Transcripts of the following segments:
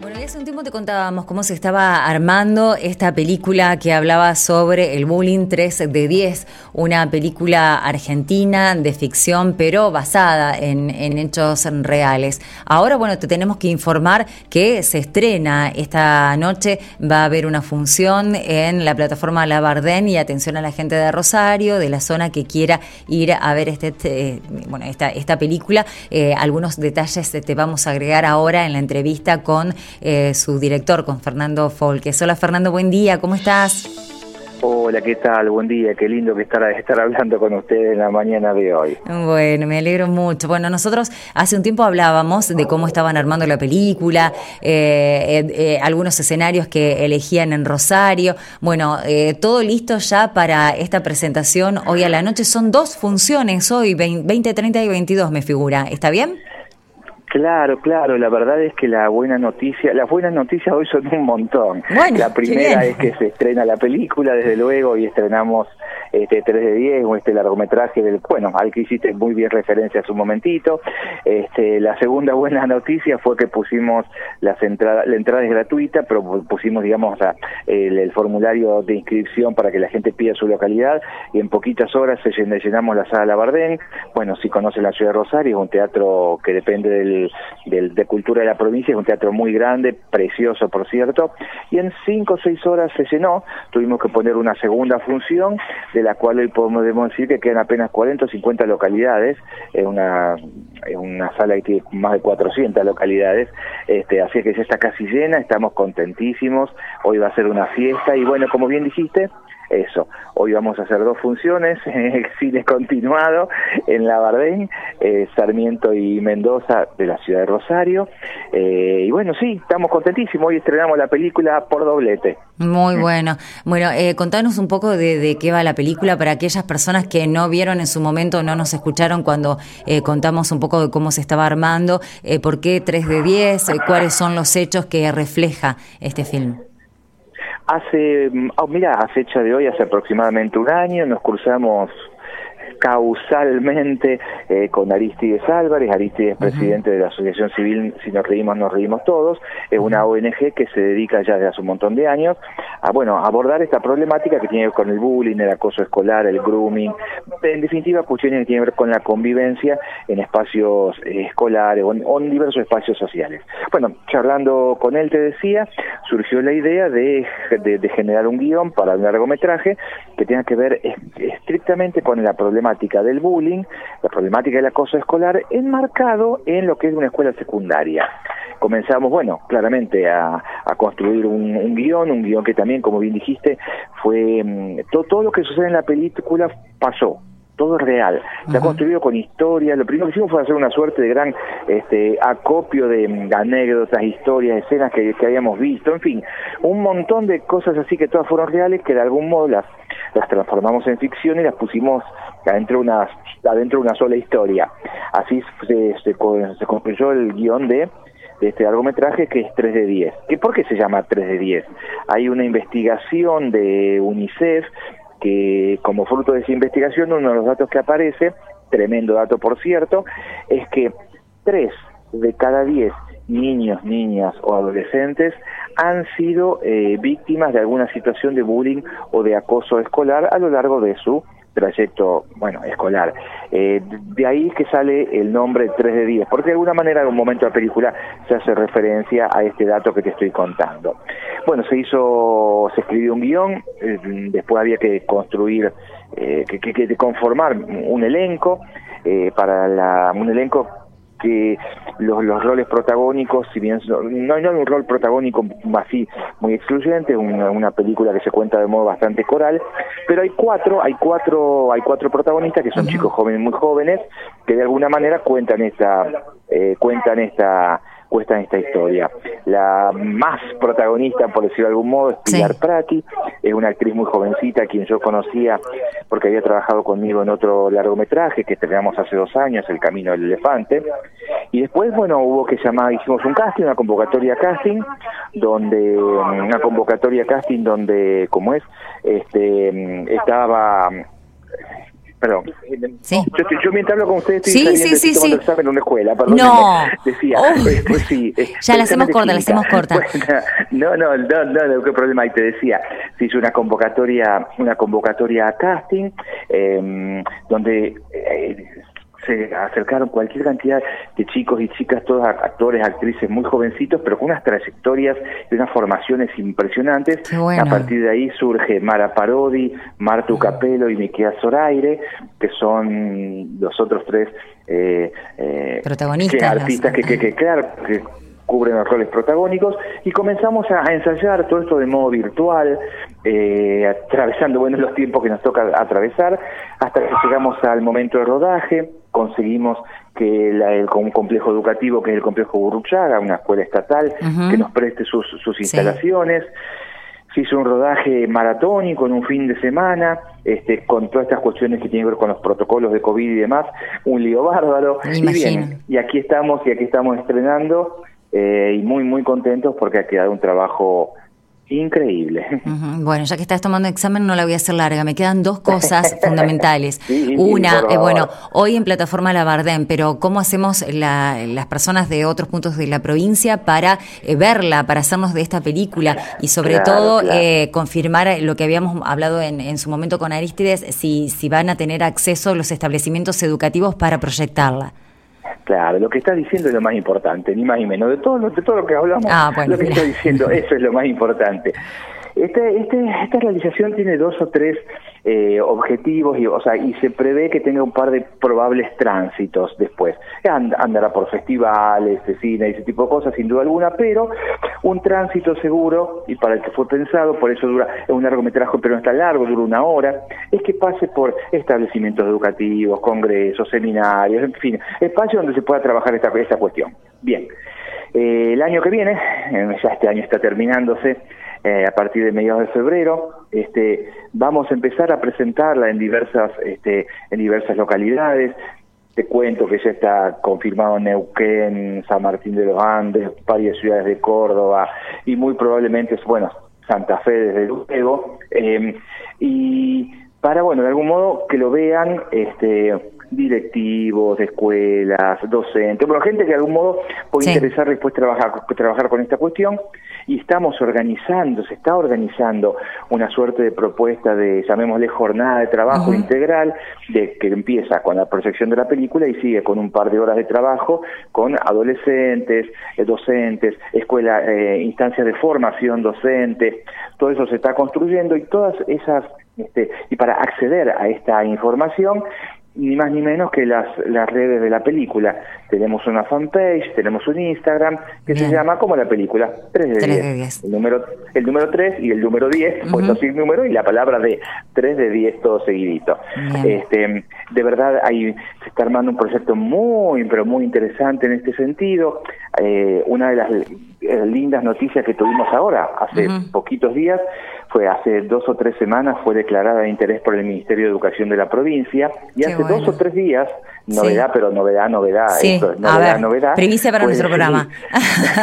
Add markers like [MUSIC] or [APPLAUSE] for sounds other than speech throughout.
Bueno, hace un tiempo te contábamos cómo se estaba armando esta película que hablaba sobre el bullying 3 de 10, una película argentina de ficción, pero basada en, hechos reales. Ahora, bueno, te tenemos que informar que se estrena esta noche, va a haber una función en la plataforma La Bardén y atención a la gente de Rosario, de la zona que quiera ir a ver este, este bueno, esta, esta película. Eh, algunos detalles te vamos a agregar ahora en la entrevista con eh, su director, con Fernando Folques. Hola Fernando, buen día, ¿cómo estás? Hola, ¿qué tal? Buen día, qué lindo que estar, estar hablando con ustedes en la mañana de hoy. Bueno, me alegro mucho. Bueno, nosotros hace un tiempo hablábamos de cómo estaban armando la película, eh, eh, algunos escenarios que elegían en Rosario. Bueno, todo listo ya para esta presentación hoy a la noche. Son dos funciones hoy, 20, 30 y 22 me figura. ¿Está bien? Claro, claro, la verdad es que la buena noticia, las buenas noticias hoy son un montón. la primera es que se estrena la película, desde luego, y estrenamos este 3 de 10, este largometraje del, bueno, al que hiciste muy bien referencia hace un momentito. Este, la segunda buena [LAUGHS] noticia fue que pusimos las entradas, la entrada es gratuita, pero pusimos, digamos, el, formulario de inscripción para que la gente pida su localidad y en poquitas horas se llenamos la sala Bardén. Bueno, si conocen la ciudad de Rosario, es un teatro que depende del, del, de cultura de la provincia, es un teatro muy grande, precioso, por cierto, y en cinco o seis horas se llenó, tuvimos que poner una segunda función de la cual hoy podemos decir que quedan apenas 40 o 50 localidades, es una, una sala que tiene más de 400 localidades, este, así que ya está casi llena, estamos contentísimos, hoy va a ser una fiesta y bueno, como bien dijiste, eso. Hoy vamos a hacer dos funciones, [LAUGHS] cine continuado en La Bardén, eh, Sarmiento y Mendoza de la ciudad de Rosario. Eh, y bueno, sí, estamos contentísimos. Hoy estrenamos la película por doblete. Muy bueno. Bueno, eh, contanos un poco de, qué va la película para aquellas personas que no vieron en su momento, no nos escucharon cuando contamos un poco de cómo se estaba armando, por qué 3 de 10, cuáles son los hechos que refleja este film. Hace, oh, mira, a fecha de hoy, hace aproximadamente un año, nos cruzamos causalmente eh, con Aristides Álvarez. Aristides es presidente de la Asociación Civil Si nos reímos, nos reímos todos. Es una ONG que se dedica ya desde hace un montón de años a, bueno, abordar esta problemática que tiene que ver con el bullying, el acoso escolar, el grooming, en definitiva cuestiones que tienen que ver con la convivencia en espacios eh, escolares o en, diversos espacios sociales. Bueno, charlando con él te decía, surgió la idea de, de generar un guion para un largometraje que tenga que ver estrictamente con la problemática del bullying, la problemática del acoso escolar, enmarcado en lo que es una escuela secundaria. Comenzamos, bueno, claramente a, construir un, guion, un guion que también, como bien dijiste, fue mm, todo lo que sucede en la película pasó, todo es real. Se ha construido con historias. Lo primero que hicimos fue hacer una suerte de gran este, acopio de mm, anécdotas, historias, escenas que, que, habíamos visto, en fin, un montón de cosas así que todas fueron reales, que de algún modo las, las transformamos en ficción y las pusimos adentro de una, adentro una sola historia. Así se, se, construyó el guion de, este largometraje que es 3 de 10. ¿Qué, ¿Por qué se llama 3 de 10? Hay una investigación de UNICEF que como fruto de esa investigación uno de los datos que aparece, tremendo dato por cierto, es que 3 de cada 10 niños, niñas o adolescentes han sido eh, víctimas de alguna situación de bullying o de acoso escolar a lo largo de su trayecto, bueno, escolar. Eh, de ahí que sale el nombre 3 de 10, porque de alguna manera en un momento de la película se hace referencia a este dato que te estoy contando. Bueno, se hizo, se escribió un guion, eh, después había que construir, eh, que, que, conformar un elenco, para la, un elenco que los, los roles protagónicos, si bien no, hay un rol protagónico así muy excluyente, una, una película que se cuenta de modo bastante coral, pero hay cuatro, hay cuatro, hay cuatro protagonistas que son chicos jóvenes, muy jóvenes, que de alguna manera cuentan esta, eh, cuentan esta cuesta en esta historia. La más protagonista, por decirlo de algún modo, es Pilar Prati, es una actriz muy jovencita, quien yo conocía porque había trabajado conmigo en otro largometraje que estrenamos hace dos años, El Camino del Elefante. Y después, bueno, hubo que llamar, hicimos un casting, una convocatoria casting, donde, una convocatoria casting donde, como es, este, estaba Perdón. Sí. Yo, yo, mientras hablo con ustedes estoy sí, saliendo, sí, sí, sí. examen en una escuela, perdón. No. Decía, Oh. [LAUGHS] pues, pues sí. Ya la hacemos corta, la hacemos corta. [LAUGHS] Bueno, no, no, no, no, no, qué problema hay, te decía. Se hizo una convocatoria, una convocatoria a casting, eh, donde eh, se acercaron cualquier cantidad de chicos y chicas, todos actores, actrices muy jovencitos, pero con unas trayectorias y unas formaciones impresionantes. Bueno. A partir de ahí surge Mara Parodi, Martu Capello y Miquea Zoraire, que son los otros tres eh, eh, Protagonistas, que artistas que, que, que, claro, que cubren los roles protagónicos y comenzamos a, a ensayar todo esto de modo virtual, eh, atravesando bueno los tiempos que nos toca atravesar, hasta que llegamos al momento de rodaje, conseguimos que la- el, un complejo educativo que es el complejo Burruchaga, una escuela estatal, que nos preste sus, sus Sí. instalaciones. Se hizo un rodaje maratónico en un fin de semana, este, con todas estas cuestiones que tienen que ver con los protocolos de COVID y demás, un lío bárbaro. Me Y imagino. bien, y aquí estamos, y aquí estamos estrenando, eh, y muy, muy contentos porque ha quedado un trabajo increíble. Bueno, ya que estás tomando examen, no la voy a hacer larga. Me quedan dos cosas [LAUGHS] fundamentales. Sí, Una, eh, bueno, hoy en plataforma La Bardem, pero ¿cómo hacemos la- las personas de otros puntos de la provincia para eh, verla, para hacernos de esta película y sobre Claro, todo claro. eh, confirmar lo que habíamos hablado en, en su momento con Aristides, si, si van a tener acceso los establecimientos educativos para proyectarla? Claro, lo que está diciendo es lo más importante, ni más ni menos. De todo lo, de todo lo que hablamos, Ah, bueno, lo que mira. está diciendo, eso es lo más importante. [LAUGHS] Este, este, esta realización tiene dos o tres eh, objetivos y, o sea, y se prevé que tenga un par de probables tránsitos después. And- andará por festivales de cine y ese tipo de cosas, sin duda alguna, pero un tránsito seguro, y para el que fue pensado, por eso dura, es un largometraje, pero no está largo, dura una hora, es que pase por establecimientos educativos, congresos, seminarios, en fin, espacios donde se pueda trabajar esta, esta cuestión. Bien. Eh, el año que viene, eh, ya este año está terminándose, eh, a partir de mediados de febrero, este, vamos a empezar a presentarla en diversas, este, en diversas localidades. Te cuento que ya está confirmado en Neuquén, San Martín de los Andes, varias ciudades de Córdoba y muy probablemente, bueno, Santa Fe desde luego. eh, y para, bueno, de algún modo que lo vean, este directivos escuelas, docentes, bueno, gente que de algún modo puede Sí. interesar después trabajar, trabajar con esta cuestión y estamos organizando, se está organizando una suerte de propuesta de, llamémosle, jornada de trabajo integral, de que empieza con la proyección de la película y sigue con un par de horas de trabajo con adolescentes, eh, docentes, escuela, eh, instancias de formación docente, todo eso se está construyendo y todas esas, este, y para acceder a esta información, ni más ni menos que las, las redes de la película. Tenemos una fanpage, tenemos un Instagram que Bien. se llama como la película 3 de 3 10. de 10. El número, el número 3 y el número 10, puesto Ujú. sin número, y la palabra de 3 de 10 todo seguidito. Bien. Este, de verdad, hay, se está armando un proyecto muy, pero muy interesante en este sentido. Eh, una de las eh, lindas noticias que tuvimos ahora, hace poquitos días, fue hace dos o tres semanas, fue declarada de interés por el Ministerio de Educación de la provincia, y Qué hace bueno. dos o tres días, Sí. novedad, pero novedad, novedad, Sí, esto es a novedad, ver, novedad. primicia para nuestro [LAUGHS] programa.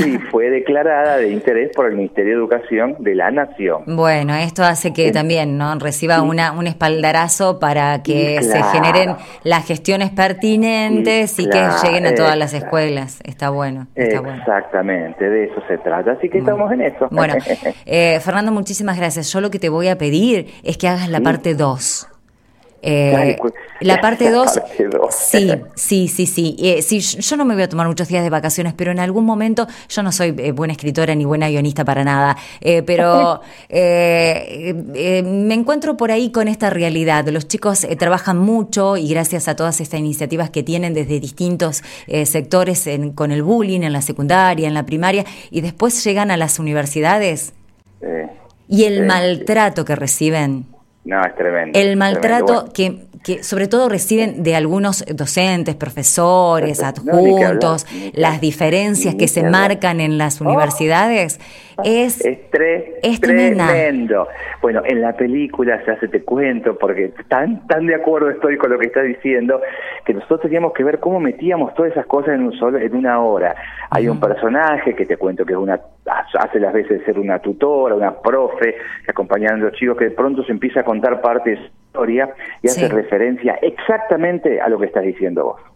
sí, fue declarada de interés por el Ministerio de Educación de la Nación. Bueno, esto hace que Sí. también no reciba una, un espaldarazo para que se generen las gestiones pertinentes y claro, que lleguen a todas las escuelas. Está bueno. Exactamente, de eso se trata. Así que estamos en eso. Bueno, [LAUGHS] eh, Fernando, muchísimas gracias. Yo lo que te voy a pedir es que hagas la Sí. parte 2. Eh, cu- la parte la [LAUGHS] 2, parte dos. sí, sí, sí, sí. Eh, sí, yo no me voy a tomar muchos días de vacaciones, pero en algún momento yo no soy eh, buena escritora ni buena guionista para nada, pero [LAUGHS] me encuentro por ahí con esta realidad. Los chicos trabajan mucho y gracias a todas estas iniciativas que tienen desde distintos sectores en- con el bullying en la secundaria, en la primaria, y después llegan a las universidades y el maltrato que reciben. No, es tremendo. El maltrato tremendo. que, que sobre todo reciben de algunos docentes, profesores, No, adjuntos, hablar, las diferencias que se marcan en las Oh. universidades, es, Es, tre- es tremenda. tremendo. Bueno, en la película ya se te cuento, porque tan, tan de acuerdo estoy con lo que estás diciendo, que nosotros teníamos que ver cómo metíamos todas esas cosas en un solo, en una hora. Hay un personaje que te cuento que es una hace las veces de ser una tutora, una profe, acompañando a los chicos, que de pronto se empieza a contar partes de su historia y hace referencia exactamente a lo que estás diciendo vos.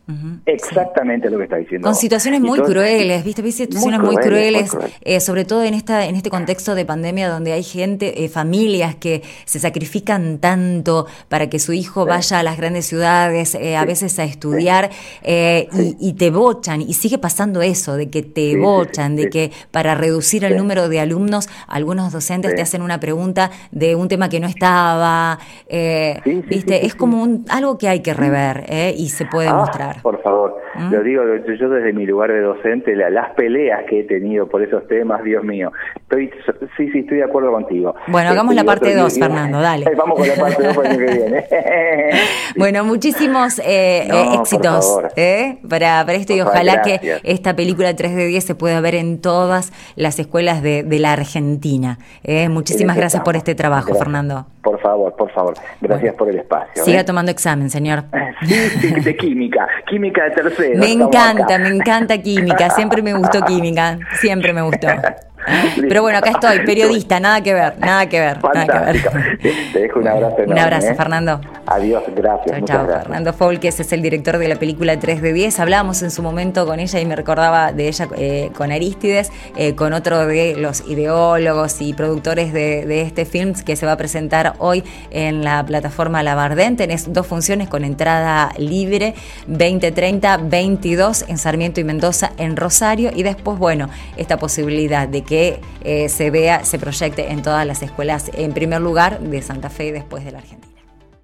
Exactamente lo que está diciendo. Con situaciones muy crueles, ¿viste? Situaciones muy crueles, eh, sobre todo en esta en este contexto de pandemia donde hay gente, eh, familias que se sacrifican tanto para que su hijo vaya a las grandes ciudades, eh, a veces a estudiar, y, te bochan, y sigue pasando eso, de que te bochan, de que para reducir el número de alumnos, algunos docentes te hacen una pregunta de un tema que no estaba, ¿viste? es como un, algo que hay que rever, y se puede ah, mostrar. Por favor, ¿Mm? lo digo yo desde mi lugar de docente, las peleas que he tenido por esos temas, Dios mío. Estoy, sí, sí, estoy de acuerdo contigo. Bueno, hagamos la parte 2, Fernando, dale. [LAUGHS] Vamos con la parte 2 para el año que viene. [LAUGHS] bueno, muchísimos eh, eh, éxitos eh, para, para esto y ojalá que esta película 3 de 10 se pueda ver en todas las escuelas de, de la Argentina. muchísimas gracias por este trabajo, Fernando. Por favor, por favor. Gracias por el espacio. Siga tomando examen, señor. [LAUGHS] Sí, de química. Química de tercero. Me encanta, me encanta química. Siempre me gustó química. Siempre me gustó. [LAUGHS] Pero bueno, acá estoy, [LAUGHS] periodista, nada que ver, nada que ver. Nada que ver. Te dejo un abrazo enorme. Un abrazo, ¿eh? Fernando. Adiós, gracias. Chao, chao. Fernando Folques es el director de la película 3 de 10. Hablábamos en su momento con ella y me recordaba de ella eh, con Aristides, eh, con otro de los ideólogos y productores de, este film que se va a presentar hoy en la plataforma Labardén. Tenés dos funciones con entrada libre, 2030, 22 en Sarmiento y Mendoza en Rosario y después, bueno, esta posibilidad de que que eh, se vea, se proyecte en todas las escuelas, en primer lugar de Santa Fe y después de la Argentina.